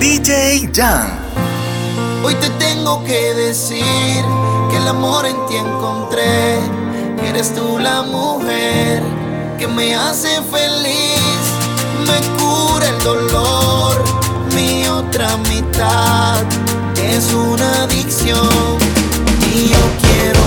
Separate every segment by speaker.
Speaker 1: DJ Jan.
Speaker 2: Hoy te tengo que decir que el amor en ti encontré. Que eres tú la mujer que me hace feliz, me cura el dolor. Mi otra mitad es una adicción y yo quiero.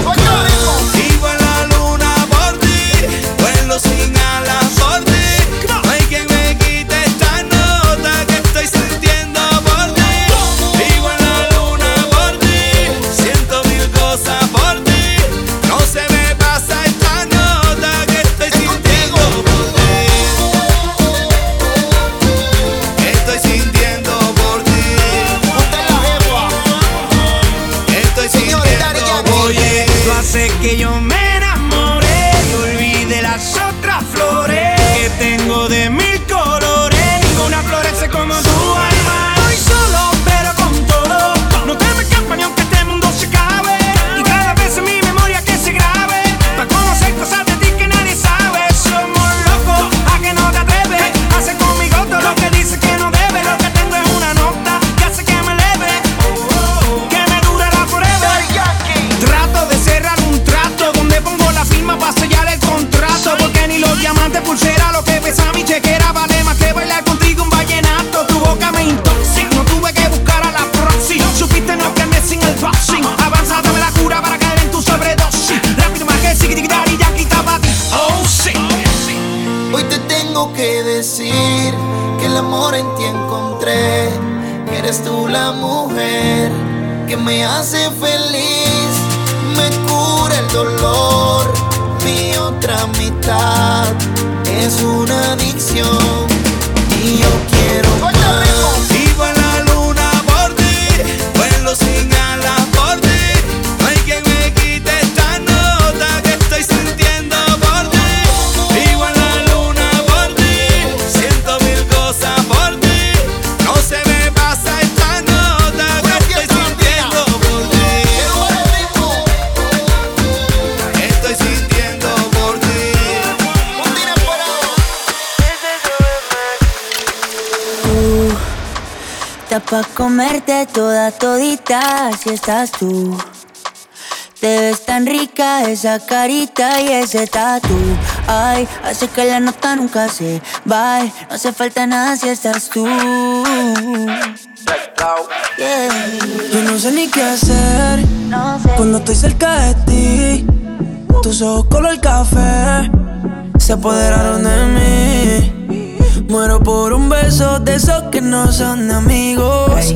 Speaker 3: Toda todita si estás tú. Te ves tan rica esa carita y ese tatu. Ay, hace que la nota nunca se va. No hace falta nada si estás tú.
Speaker 4: Yo no sé ni qué hacer cuando estoy cerca de ti. Tus ojos color café se apoderaron de mí. Muero por un beso de esos que no son amigos.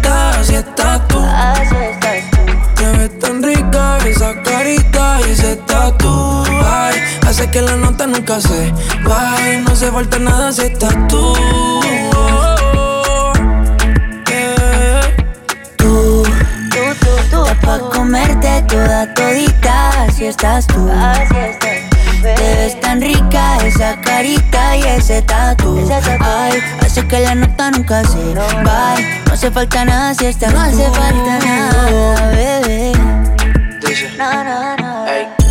Speaker 4: Sé que la nota nunca se va no se falta nada si estás tú.
Speaker 3: Tú, tú, tú, tú. pa' comerte toda todita si estás tú. Así estás. Te ves tan rica esa carita y ese tatu. Ay, hace que la nota nunca se va. No hace falta nada si estás No hace falta nada, bebé. No, no, no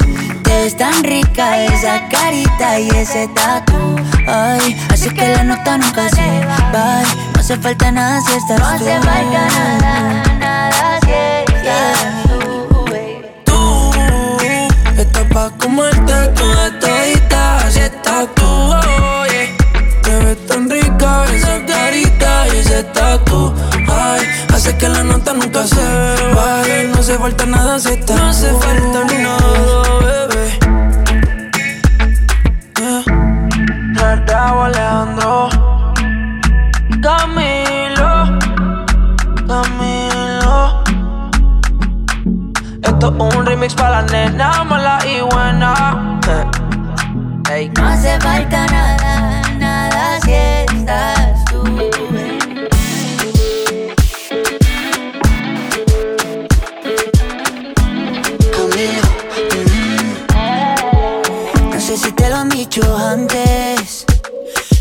Speaker 3: Te ves tan rica esa carita y ese tatu. Ay, así que la nota nunca se va. No hace falta nada si estás
Speaker 5: No hace falta nada, nada si estás tú.
Speaker 4: Tú estás pa' comerte toda todita si estás tú. Oye, te ves tan rica esa carita y ese tatu. Ay, hace que la nota nunca se vaya. No hace falta nada si estás No hace falta nada, Raúl Alejandro Camilo Camilo Esto es un remix para la nena mala y buena Eh. Ey.
Speaker 5: No hace falta nada, nada si estás tú.
Speaker 3: Camilo. Mm. No sé si te lo han dicho antes,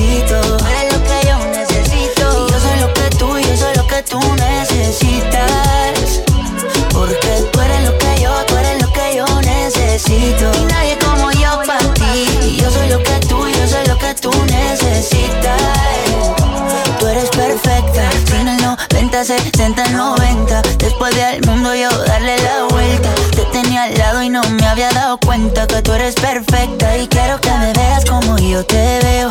Speaker 3: necesito. Tú eres lo que yo necesito. Y yo soy lo que tú, yo soy lo que tú necesitas. Porque tú eres lo que yo, tú eres lo que yo necesito. Y nadie como yo para ti. Y yo soy lo que tú, yo soy lo que tú necesitas. Tú eres perfecta. Sin el 90, 60, 90. Después de al mundo yo darle la vuelta. Te tenía al lado y no me había dado cuenta que tú eres perfecta. Y quiero que me veas como yo te veo.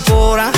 Speaker 6: El.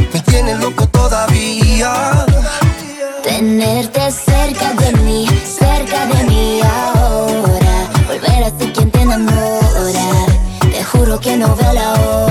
Speaker 7: tiene loco todavía.
Speaker 8: Tenerte cerca de mí, cerca de mí ahora. Volver a ser quien te enamora. Te juro que no veo la hora.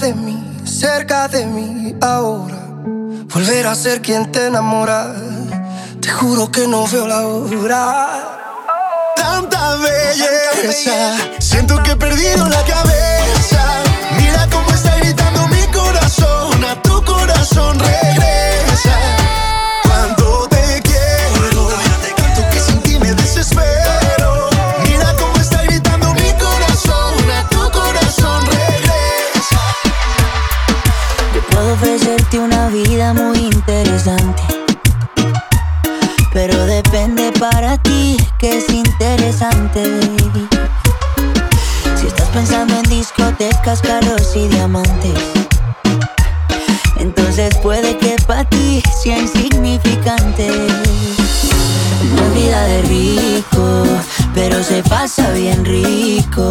Speaker 7: De mí, cerca de mí ahora. Volver a ser quien te enamora. Te juro que no veo la hora.
Speaker 9: Tanta belleza, siento que he perdido la cabeza. Mira cómo está gritando mi corazón, a tu corazón regresa. Cuando te quiero, tanto que sin ti me desespero.
Speaker 3: Ofrecerte una vida muy interesante. Pero depende para ti que es interesante. Si estás pensando en discotecas, carros y diamantes, entonces puede que para ti sea insignificante. Es vida de rico, pero se pasa bien rico.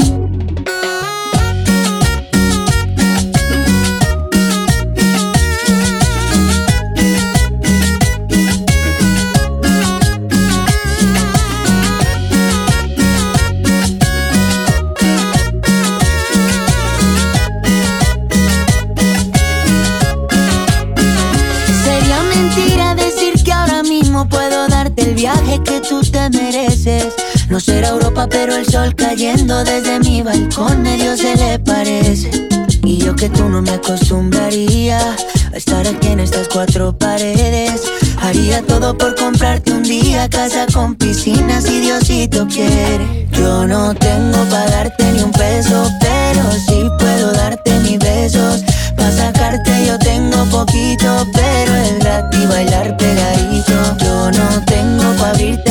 Speaker 3: Tú te mereces. No será Europa, pero el sol cayendo desde mi balcón medio se le parece. Y yo que tú no me acostumbraría a estar aquí en estas cuatro paredes. Haría todo por comprarte un día casa con piscina si Diosito quiere. Yo no tengo para darte ni un peso, pero sí puedo darte mis besos. Pa' sacarte yo tengo poquito, pero es gratis bailar pegadito. Yo no tengo pa' abrirte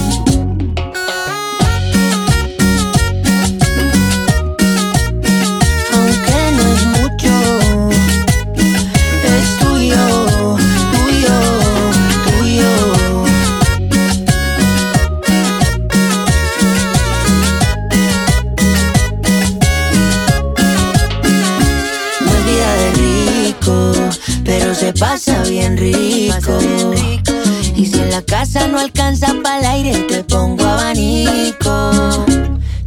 Speaker 3: Pasa bien rico. Y si en la casa no alcanza para el aire, te pongo abanico.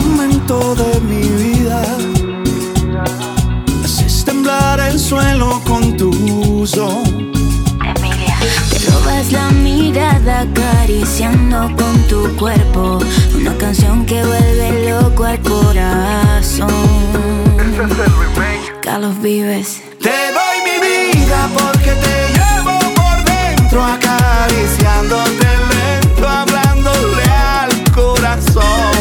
Speaker 6: Momento de mi vida. Haces temblar el suelo con tu uso.
Speaker 8: Te robas la mirada acariciando con tu cuerpo Una canción que vuelve loco al corazón Carlos Vives
Speaker 6: Te doy mi vida porque te llevo por dentro, acariciándote lento, hablándole al corazón.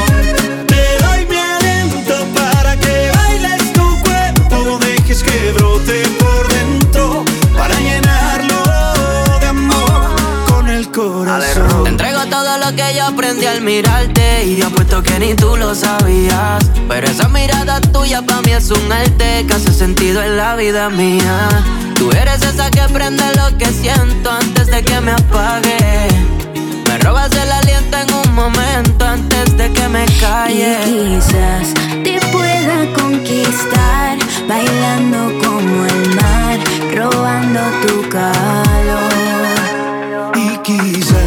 Speaker 10: Aprendí al mirarte Y yo apuesto que ni tú lo sabías. Pero esa mirada tuya para mí es un arte Que hace sentido en la vida mía. Tú eres esa que prende lo que siento Antes de que me apague. Me robas el aliento en un momento Antes de que me
Speaker 8: Y
Speaker 10: calle
Speaker 8: quizás te pueda conquistar Bailando como el mar Robando tu calor.
Speaker 6: Y quizá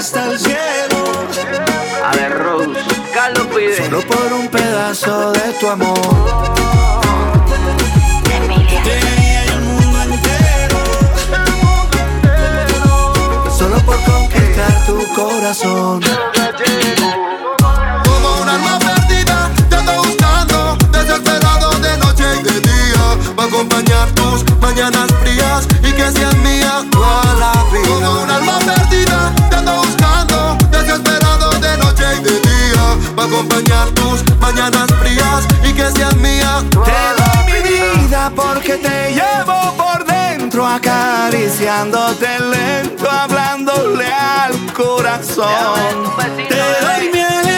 Speaker 6: hasta el cielo.
Speaker 10: A ver Rose, Carlos pide
Speaker 6: Solo por un pedazo de tu amor.
Speaker 8: Emilia
Speaker 6: Te el mundo entero. Solo por conquistar tu corazón.
Speaker 9: Como un alma perdida, te ando buscando, desesperado de noche y de día, para acompañar tus mañanas frías y que seas mía toda la vida. Como un alma perdida, acompañar tus mañanas frías y que seas mía
Speaker 6: Te
Speaker 9: toda
Speaker 6: mi vida porque te llevo por dentro, acariciándote lento, hablándole al corazón. Te doy
Speaker 11: mi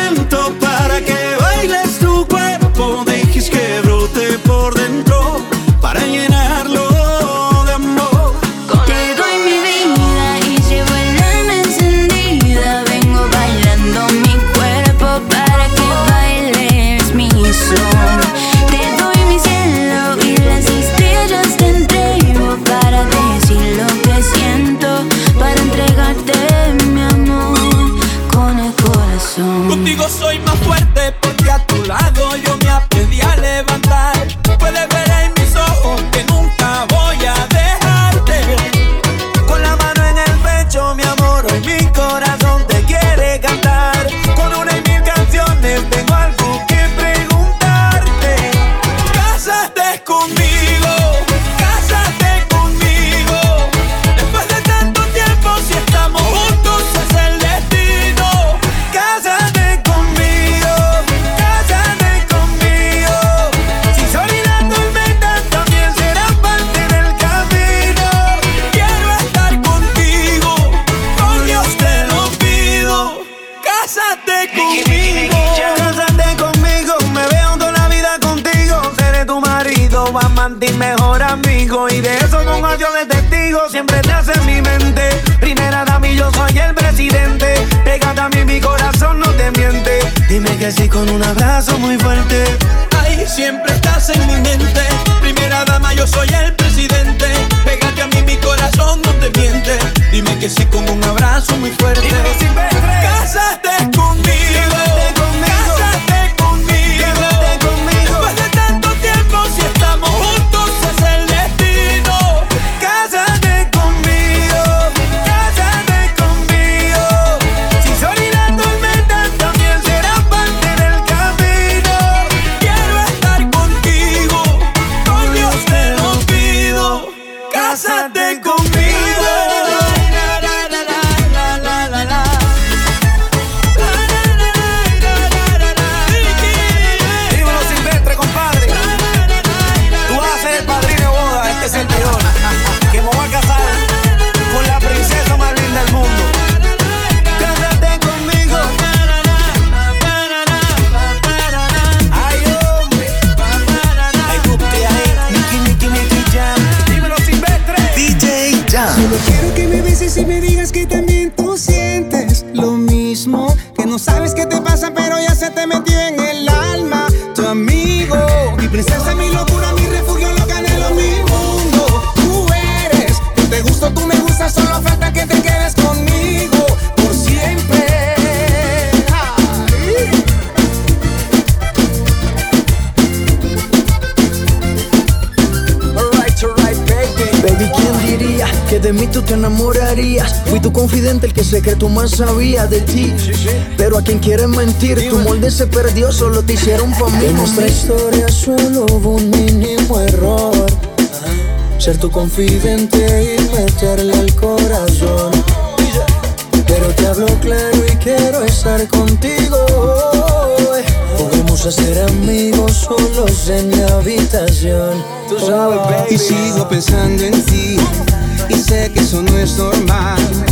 Speaker 11: que tú
Speaker 4: más de ti. Pero a quien quiere mentir, tu molde se perdió, solo te hicieron pa' mí. En nuestra historia solo hubo un mínimo error. Ser tu confidente y meterle al corazón. Pero te hablo claro y quiero estar contigo. Podemos ser amigos solos en mi habitación.
Speaker 12: Tú sabes, baby.
Speaker 11: Y sigo pensando en ti Y sé que eso no es normal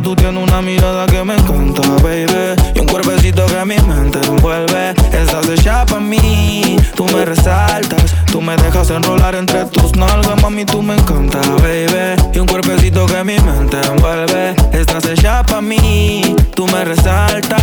Speaker 13: tú tienes una mirada que me encanta, baby. Y un cuerpecito que mi mente envuelve. Estás hecha pa' mí, tú me resaltas. Tú me dejas enrolar entre tus nalgas, mami, tú me encanta, baby. Y un cuerpecito que mi mente envuelve. Estás hecha pa' mí, tú me resaltas.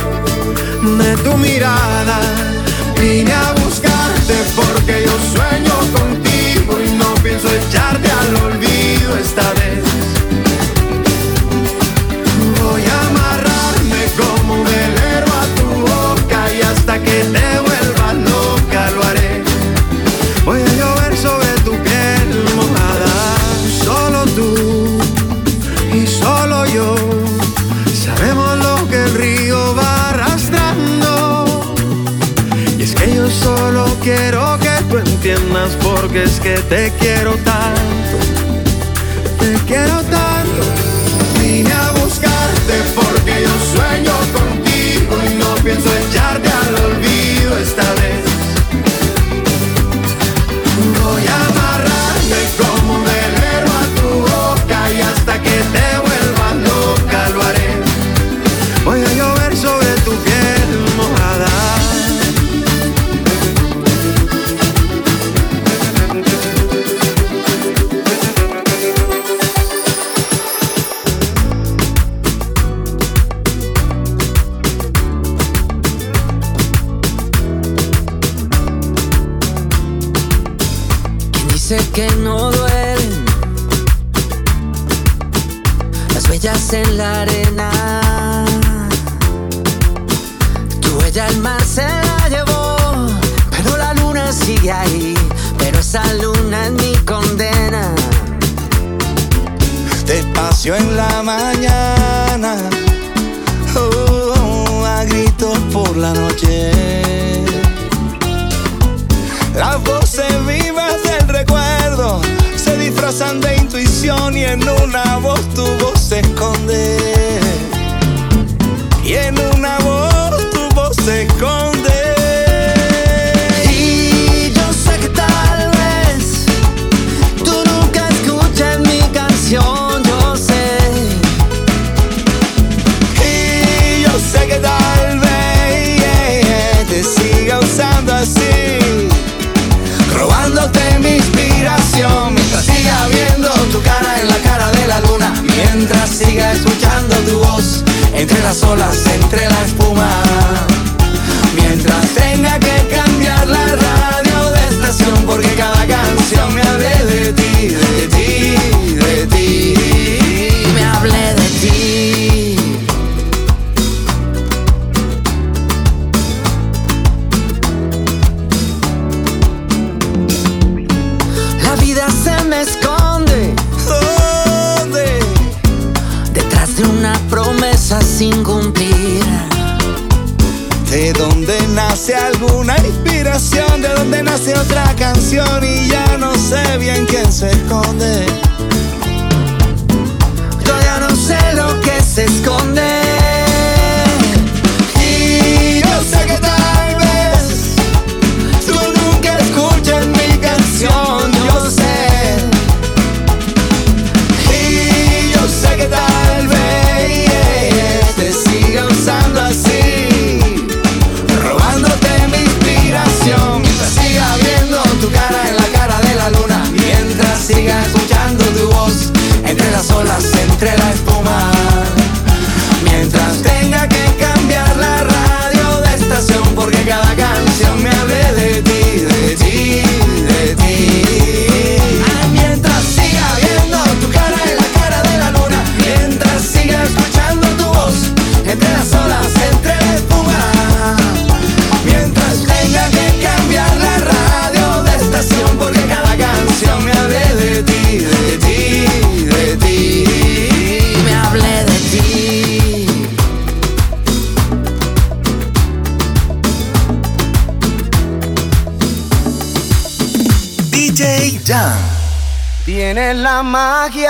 Speaker 6: de tu mirada. Vine a buscarte porque yo sueño contigo y no pienso echarte al olvido esta que te quiero tanto,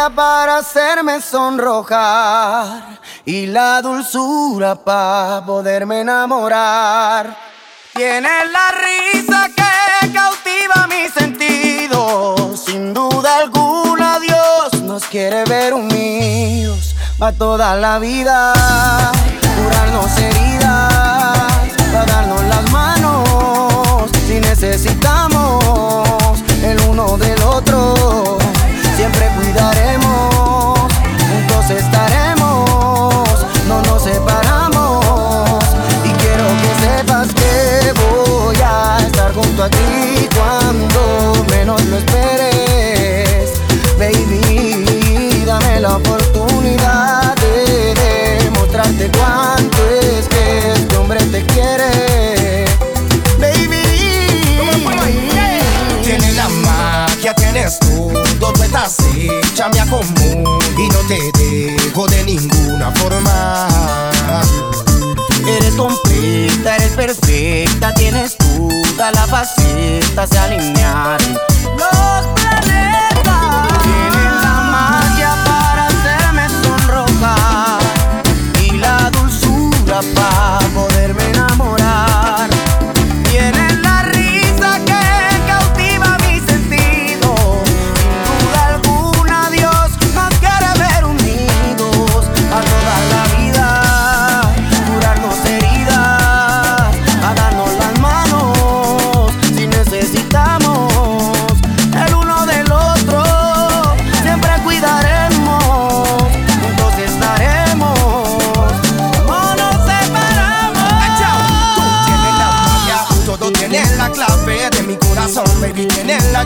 Speaker 2: para hacerme sonrojar y la dulzura para poderme enamorar. Tienes la risa que cautiva mis sentidos. Sin duda alguna Dios nos quiere ver unidos para toda la vida, curarnos heridas, para darnos las manos si necesitamos el uno del otro. Siempre cuidaremos, juntos estaremos, no nos separamos. Y quiero que sepas que voy a estar junto a ti cuando menos lo esperes. Baby, dame la oportunidad de demostrarte cuánto es que este hombre te quiere. Baby,
Speaker 14: Tienes la magia, tienes todo, tú estás hecha, me acomodo y no te dejo de ninguna forma.
Speaker 2: Eres completa, eres perfecta, tienes toda la faceta, se alinearon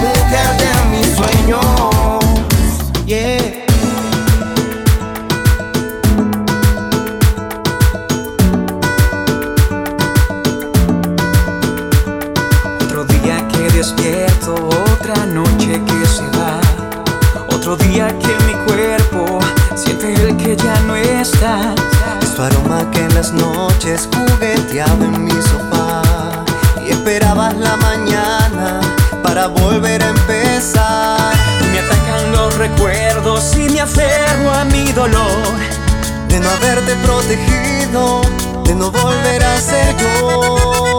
Speaker 14: mujer de mis sueños. Yeah.
Speaker 4: Otro día que despierto, otra noche que se va. Otro día que mi cuerpo siente el que ya no está.
Speaker 15: Es tu aroma que en las noches jugueteaba en volver a empezar.
Speaker 4: Me atacan los recuerdos y me aferro a mi dolor.
Speaker 15: De no haberte protegido, de no volver a ser yo.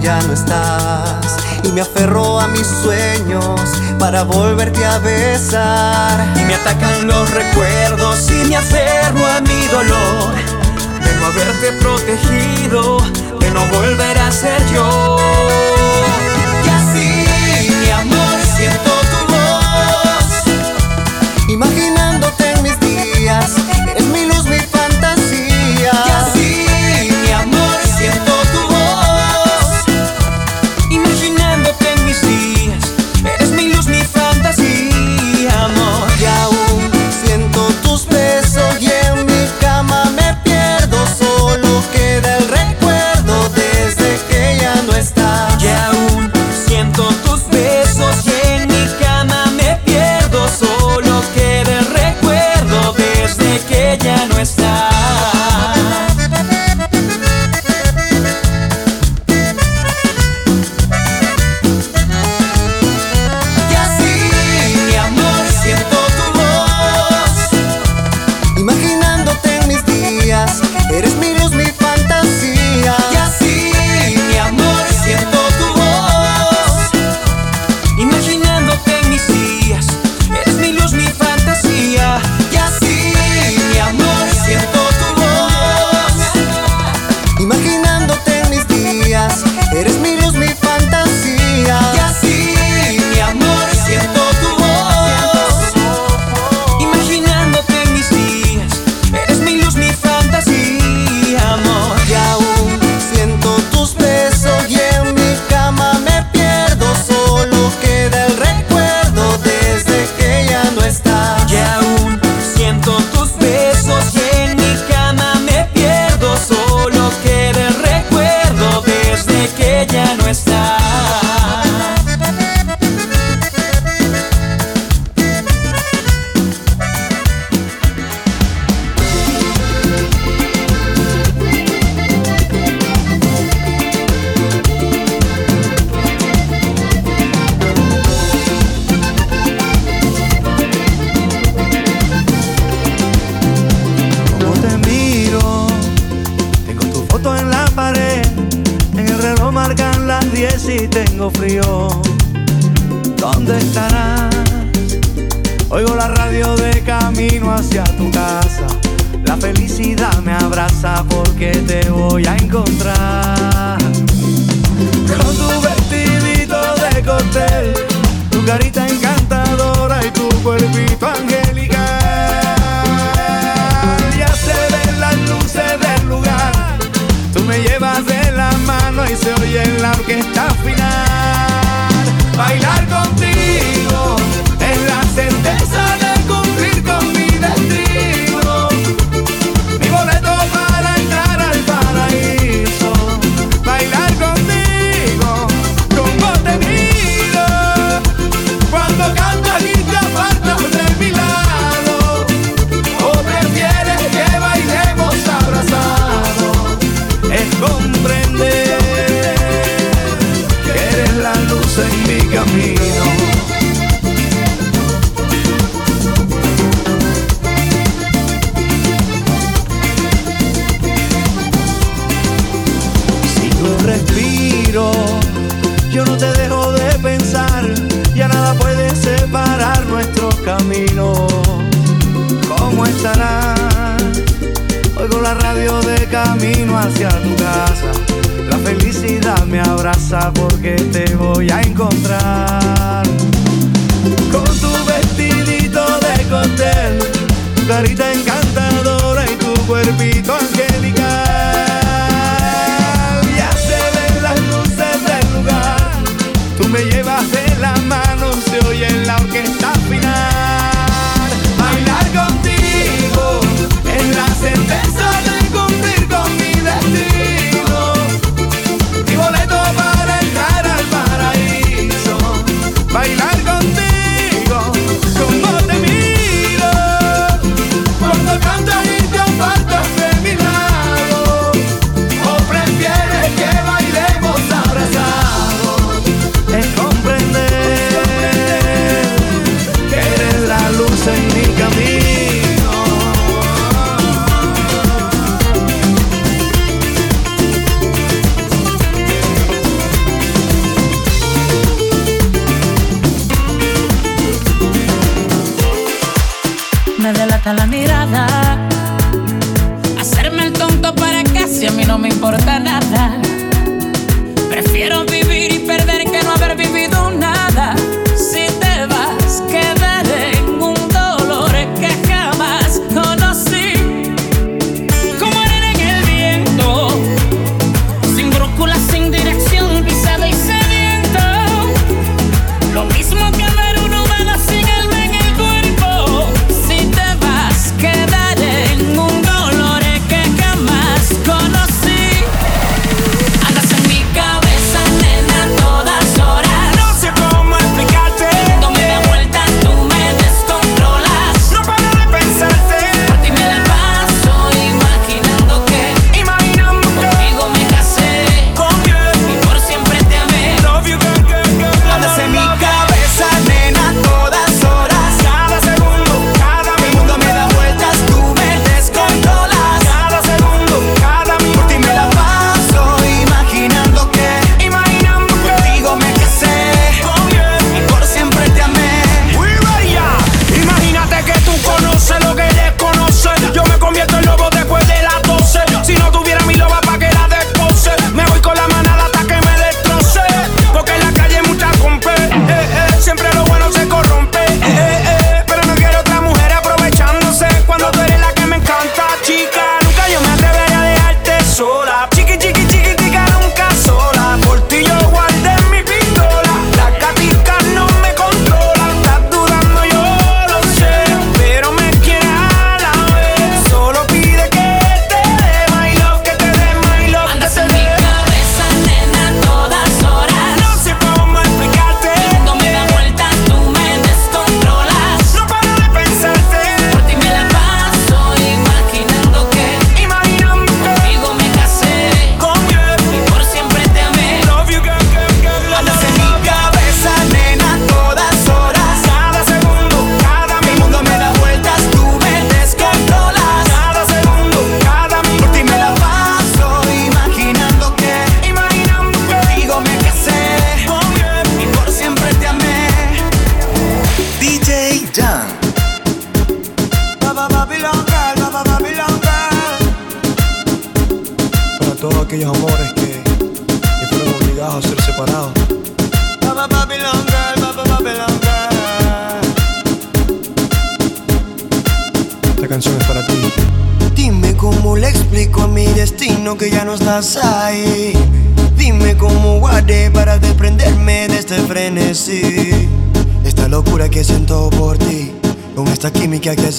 Speaker 15: Ya no estás. Y me aferro a mis sueños para volverte a besar.
Speaker 4: Y me atacan los recuerdos y me aferro a mi dolor De no haberte protegido, de no volver a ser yo Y así, mi amor, siento tu voz
Speaker 15: Imaginándote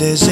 Speaker 16: Is.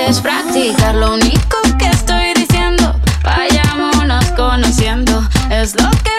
Speaker 16: hacer practicar. Lo único que estoy diciendo, vayámonos conociendo. Es lo que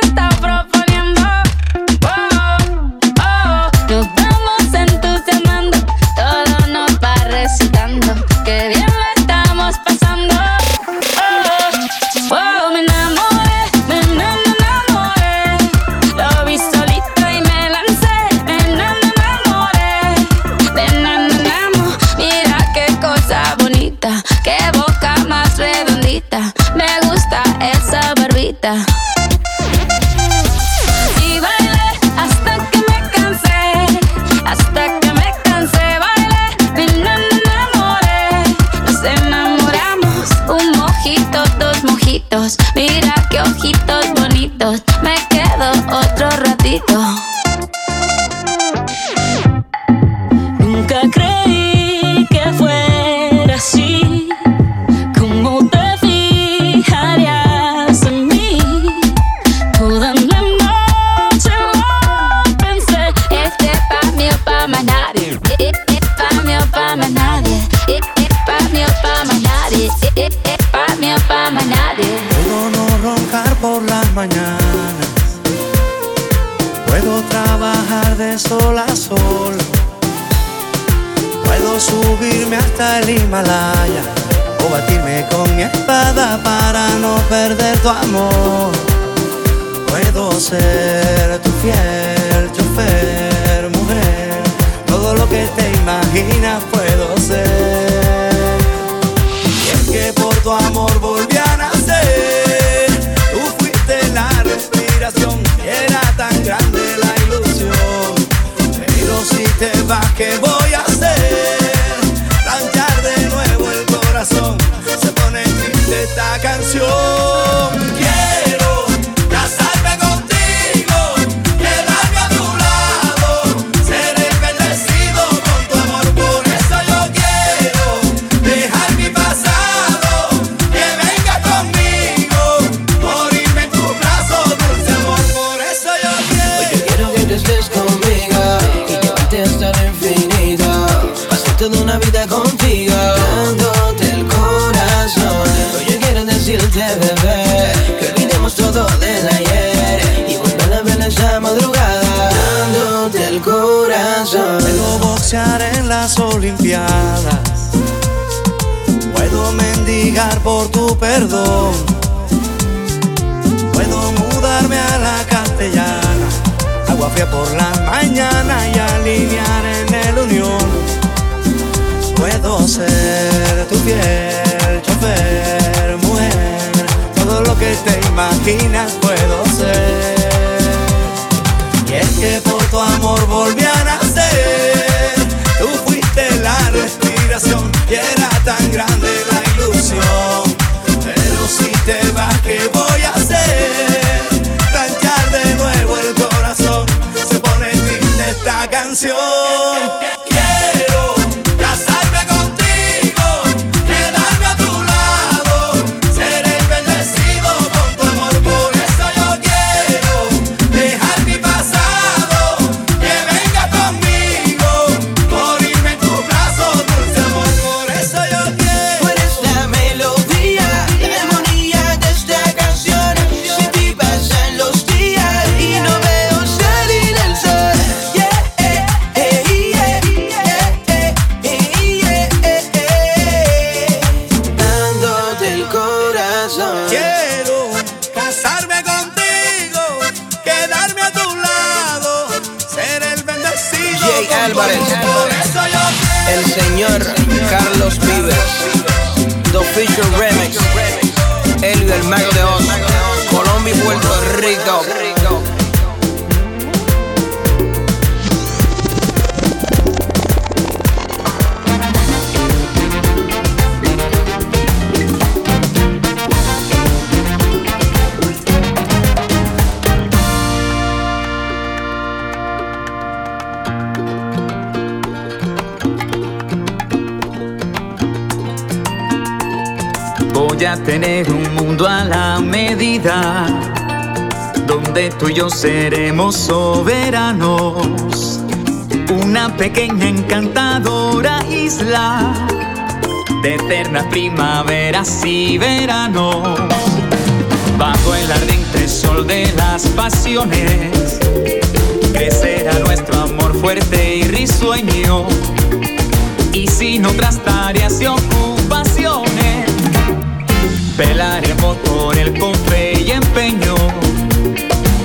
Speaker 17: 就 seremos soberanos. Una pequeña encantadora isla de eternas primaveras y veranos. Bajo el ardiente sol de las pasiones, crecerá nuestro amor fuerte y risueño. Y sin otras tareas y ocupaciones, pelaremos por el con y empeño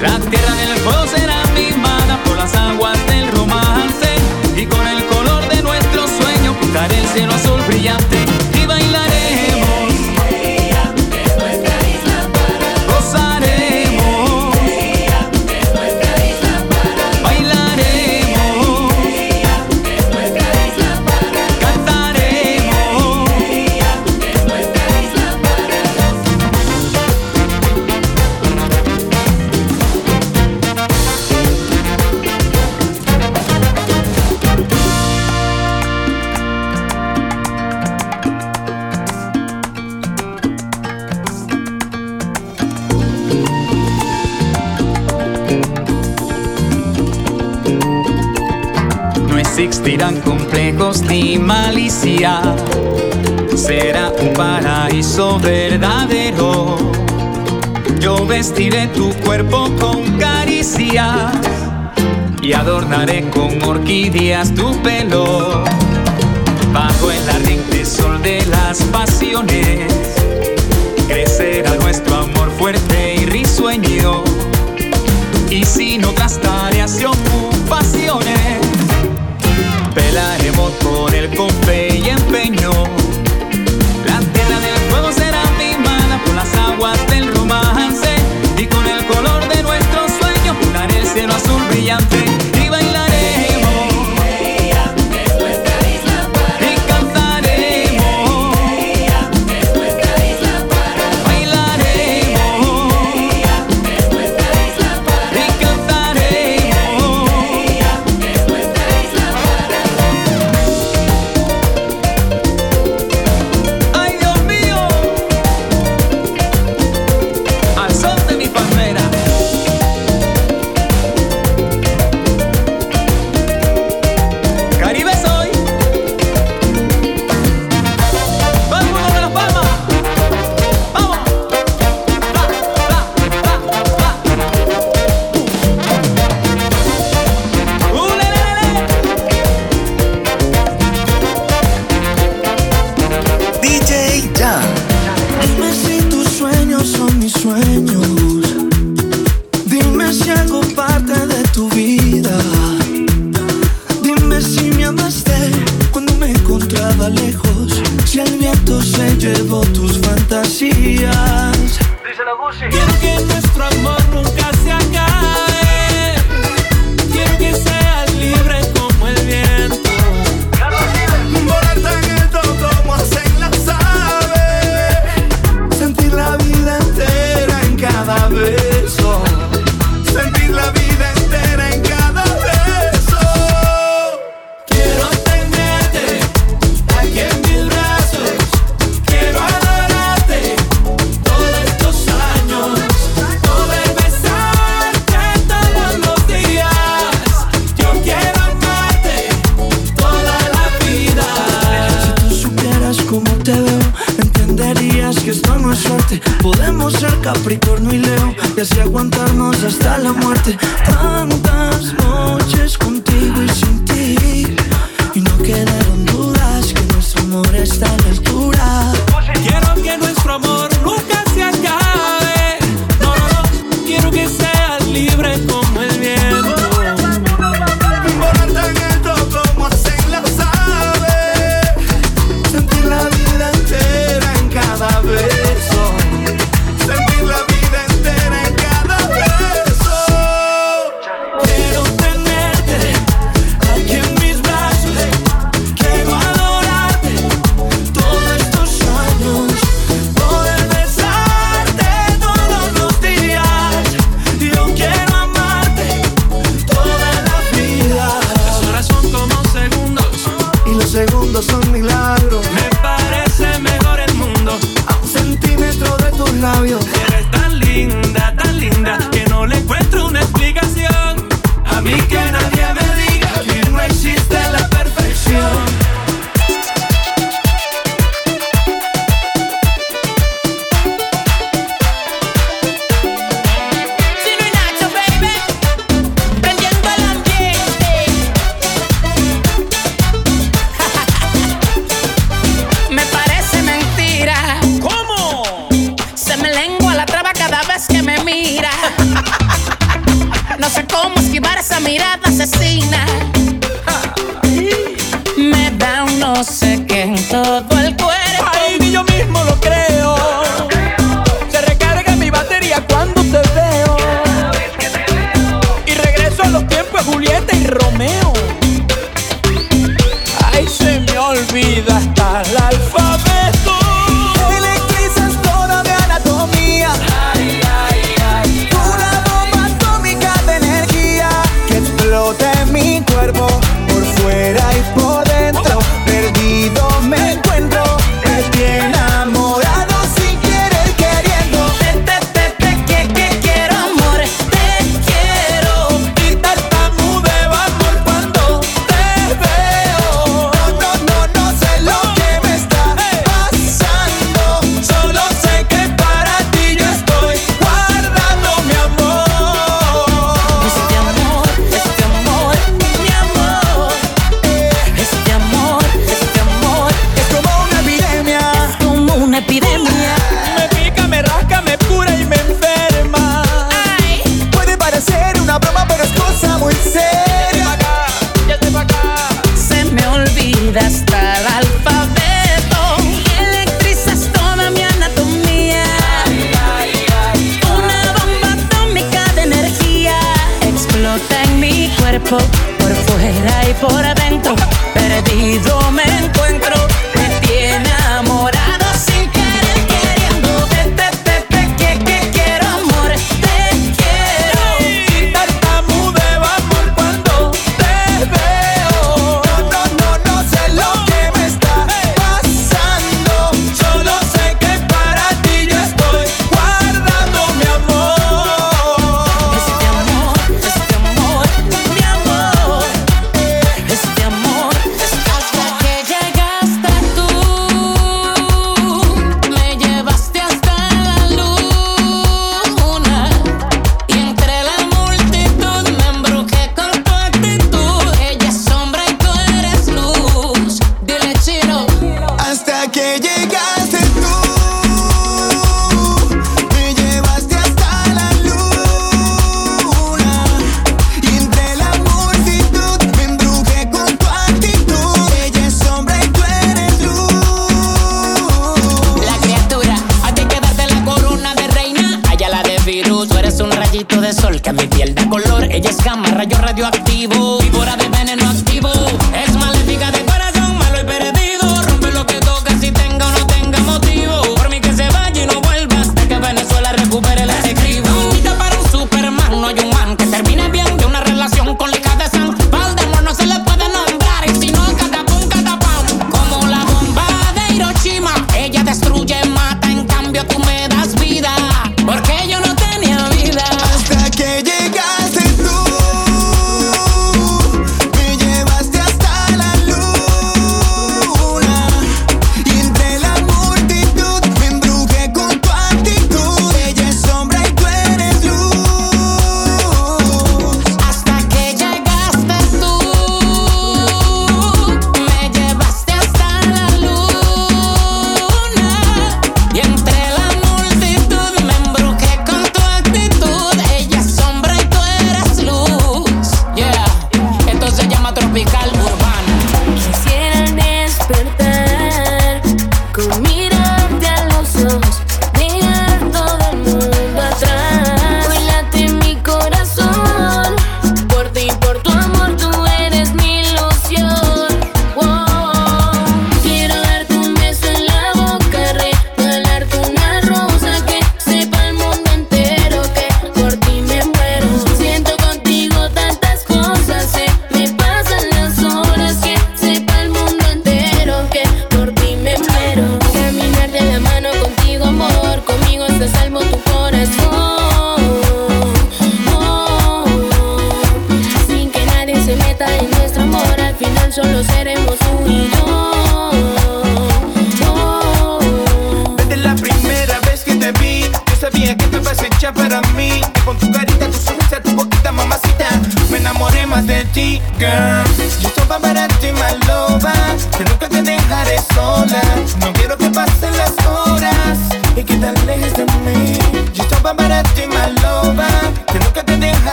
Speaker 17: la tierra del fuego será mimada por las aguas del romance y con el color de nuestro sueño pintaré el cielo azul brillante. existirán complejos ni malicia. Será un paraíso verdadero. Yo vestiré tu cuerpo con caricias y adornaré con orquídeas tu pelo. Bajo el ardiente sol de las pasiones, crecerá nuestro amor fuerte y risueño. Y sin otras tareas yo pelaremos con el
Speaker 4: confeti.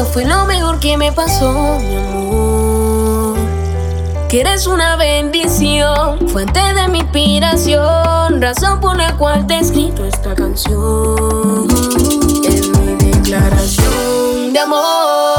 Speaker 18: fue lo mejor que me
Speaker 19: pasó, mi
Speaker 20: amor. Que eres una
Speaker 21: bendición, fuente de mi
Speaker 6: inspiración, razón por la
Speaker 22: cual te he escrito esta canción. Es mi declaración de
Speaker 2: amor.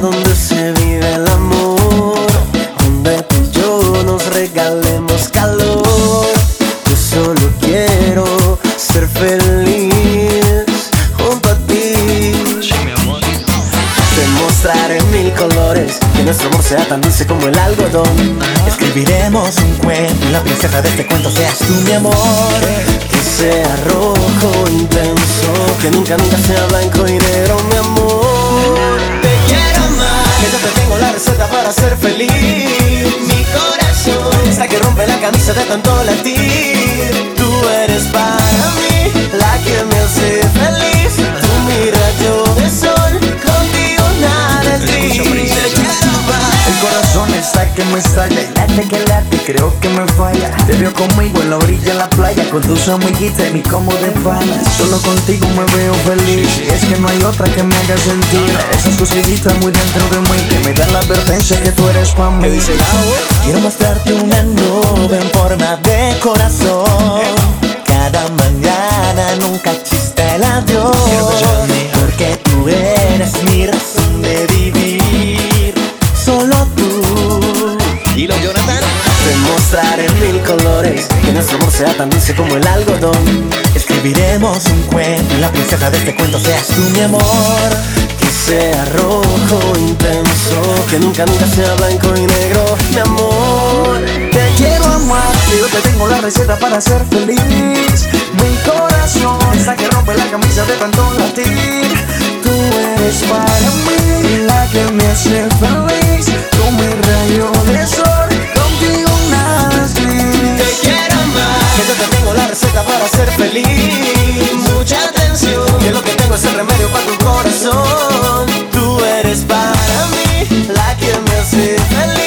Speaker 2: Donde se vive el amor, donde tú y yo nos regalemos sea tan dulce como el algodón. Escribiremos un cuento y la princesa de este cuento seas tú, mi amor. Que sea rojo intenso, que nunca, nunca sea blanco y negro, mi amor. Te quiero más, que yo te tengo la receta para ser feliz. Mi corazón está que rompe la camisa de tanto latir. Tú eres para mí la que me hace
Speaker 13: corazón está que me estalla y late que late, creo que me falla. Te veo conmigo en la orilla de la playa Con tus amiguitas y como de panas. Solo contigo me veo feliz. Y es que no hay otra que me haga sentir. Esas cositas muy dentro de mí Que me dan la advertencia que tú eres para mí.
Speaker 2: Quiero mostrarte una nube en forma de corazón. Cada mañana nunca chiste el adiós. Porque tú eres mi razón En mil colores que nuestro amor sea tan dulce como el algodón. Escribiremos un cuento y la princesa de este cuento seas tú, mi amor. Que sea rojo intenso, que nunca, nunca sea blanco y negro, mi amor.
Speaker 13: Te quiero amar, yo te tengo la receta para ser feliz Mi corazón está que rompe la camisa de tanto latir Tú eres para mí la que me hace feliz Tú mi rayo de sol,
Speaker 2: quiero más, que yo te tengo la receta para ser feliz. Mucha atención, que lo que tengo es el remedio para tu corazón. Tú eres para mí la que me hace feliz.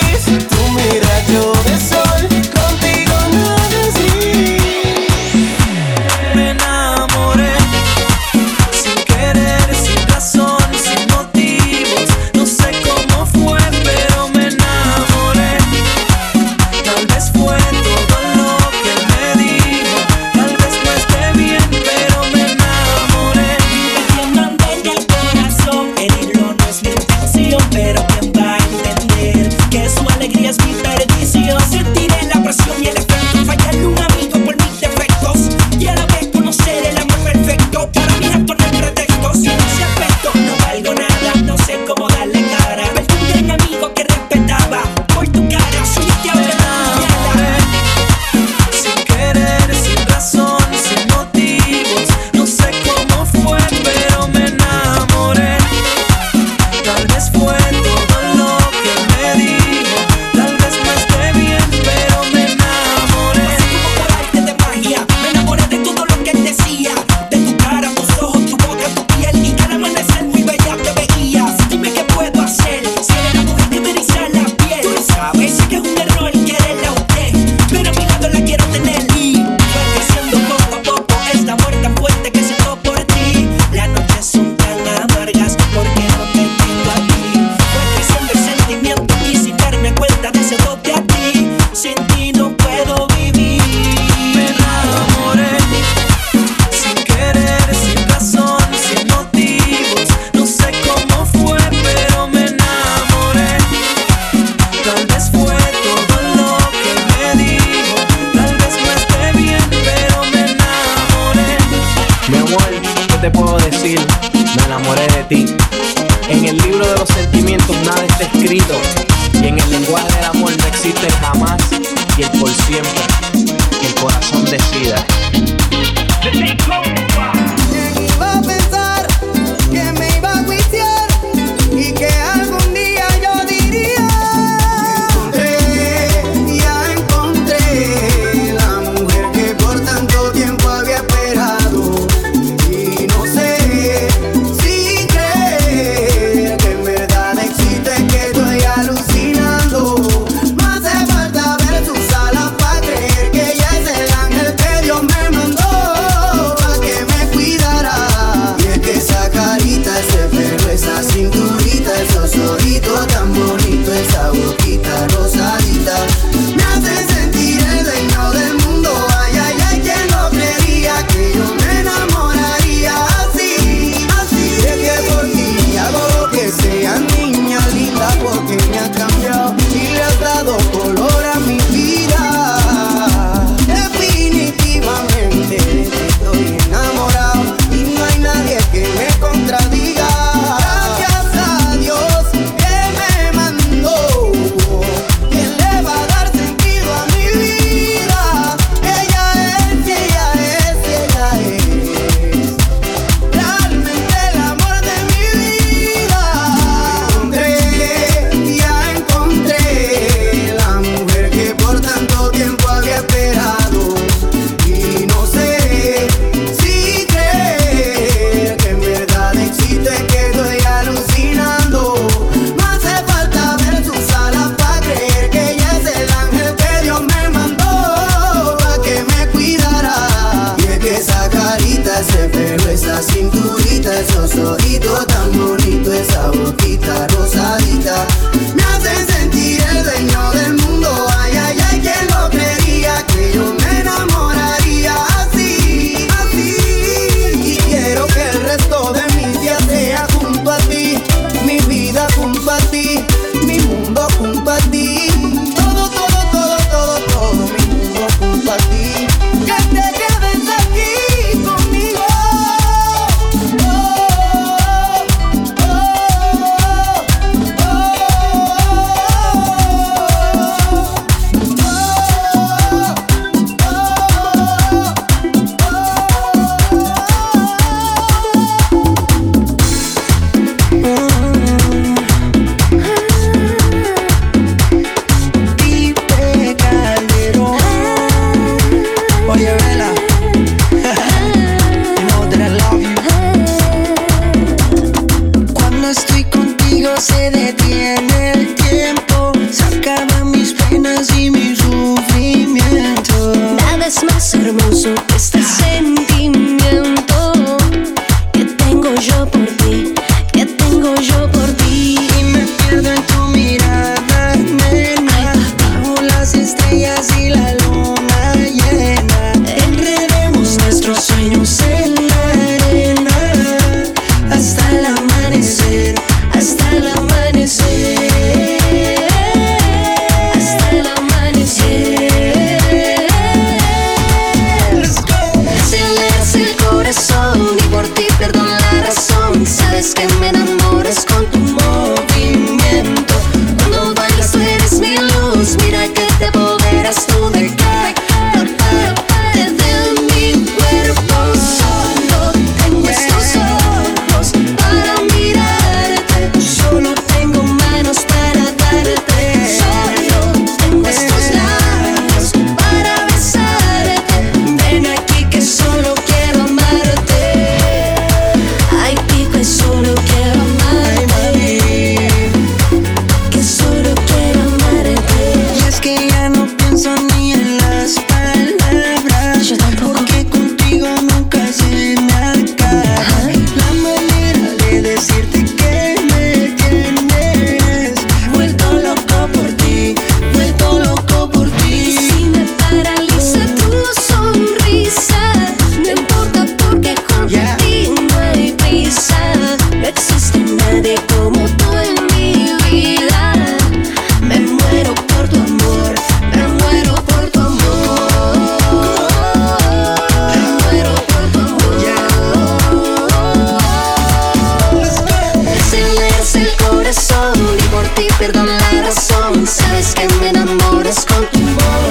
Speaker 23: when I'm
Speaker 24: on a
Speaker 3: skunky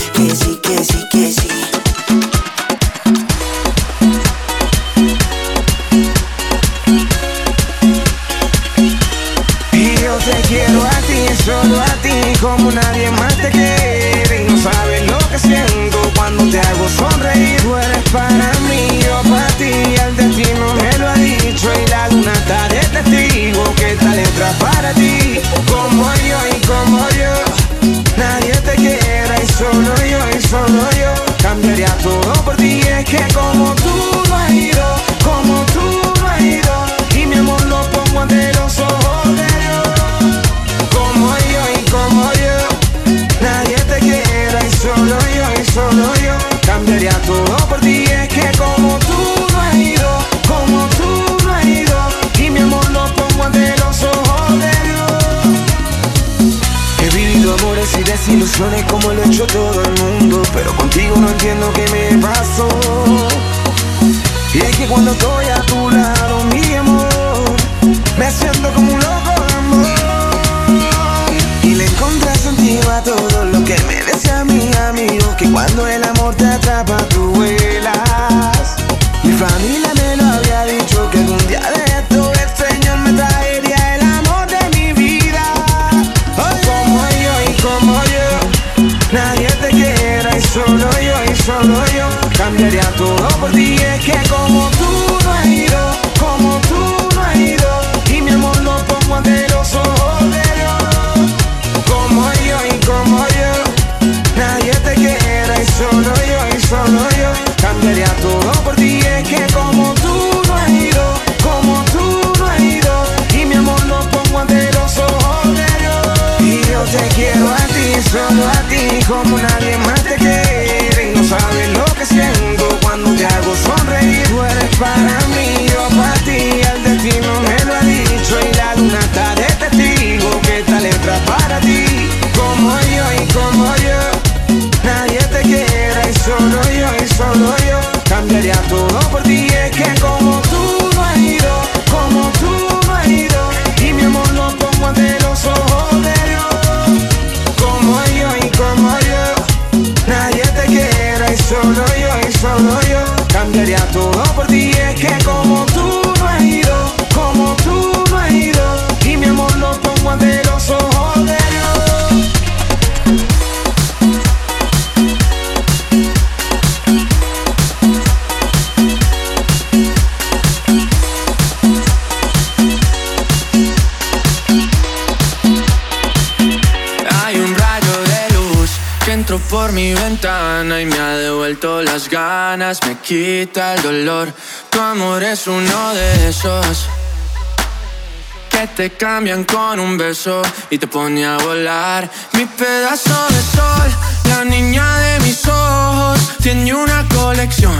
Speaker 25: te
Speaker 13: cambian con un beso y te pone a volar. Mi pedazo de sol, la niña de mis ojos, tiene una colección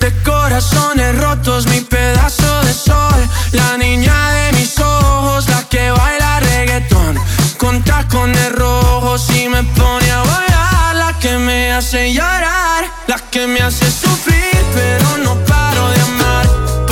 Speaker 13: de corazones rotos. Mi pedazo de sol, la niña de mis ojos, la que baila reggaetón con tacones rojos y me pone a volar. La que me hace llorar, la que me hace sufrir, pero no paro de amar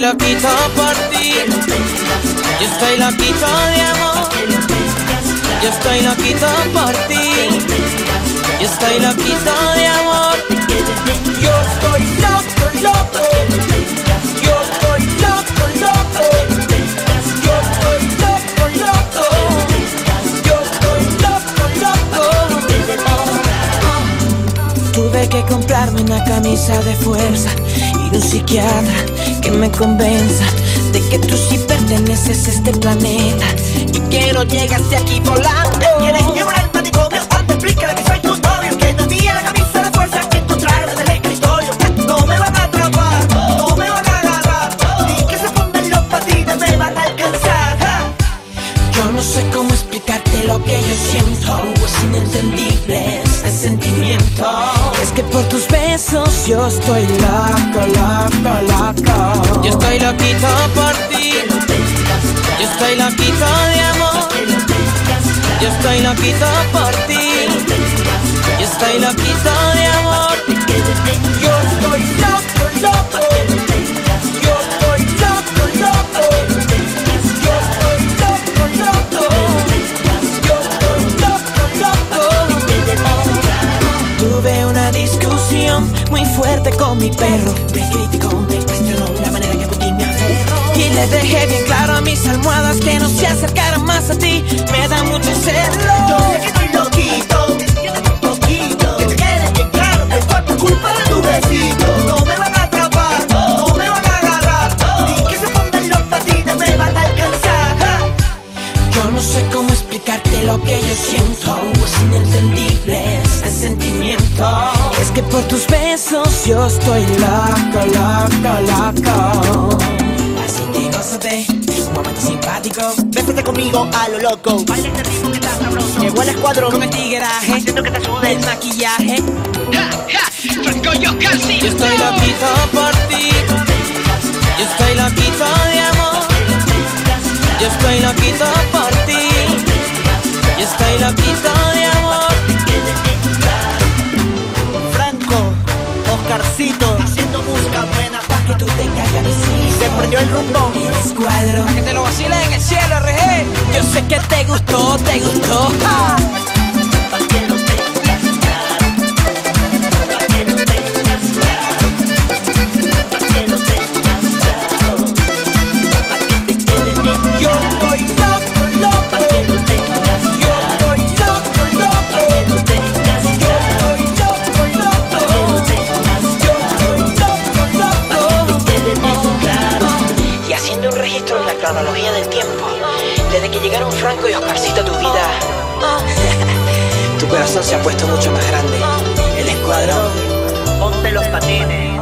Speaker 26: Estoy
Speaker 4: loquito por ti. Yo estoy loquito de amor. Yo estoy loquito por ti. Yo estoy loquito de amor. Yo estoy loco, loco. Yo estoy loco, loco. Yo estoy loco, loco. Yo estoy loco, loco. Tuve que comprarme una camisa de fuerza y un psiquiatra que me convenza de que tú sí perteneces a este planeta. Y quiero llegarte aquí volando.
Speaker 2: Quieres llevar al manicomio, te explica que soy tu novio Que no tenía la camisa de fuerza que encontraron en el escritorio No me van a atrapar, no me van a agarrar Ni que se pongan los patines me van a alcanzar.
Speaker 4: Yo no sé cómo explicarte lo que yo siento. Es inentendible sentimiento. Es que por tus besos yo estoy loco, loco, loco. Yo estoy loquito por ti. Yo estoy loquito de amor. Yo estoy loquito por ti. Yo estoy loquito de mi perro. Me criticó, me cuestionó la manera que ti me aferro. Y le dejé bien claro a mis almohadas que no se acercaran más a ti. Me da mucho celo. Lo que yo siento. Es inentendible este sentimiento. Es que por tus besos yo estoy loco, loco, loco. Así que gózate, un momento simpático.
Speaker 2: Bésate conmigo a lo loco Baila este ritmo que está sabroso
Speaker 4: Llegó el escuadrón con el tigueraje.
Speaker 2: Haciendo que te sudes
Speaker 4: El maquillaje.
Speaker 2: Franco yo casi
Speaker 4: Yo estoy loquito por ti. Yo estoy loquito de amor. Yo estoy loquito por ti. Yo estoy loquito de amor.
Speaker 2: Franco, Oscarcito Haciendo música buena pa' que tú tengas ganas Se perdió el rumbo
Speaker 4: El escuadrón. Que te lo vacilen en el cielo, RG. Yo sé que te gustó, te gustó. ¡Ja!
Speaker 26: Llegaron Franco y Oscarcito a tu vida, tu corazón se ha puesto mucho más grande. El escuadrón.
Speaker 2: Ponte los patines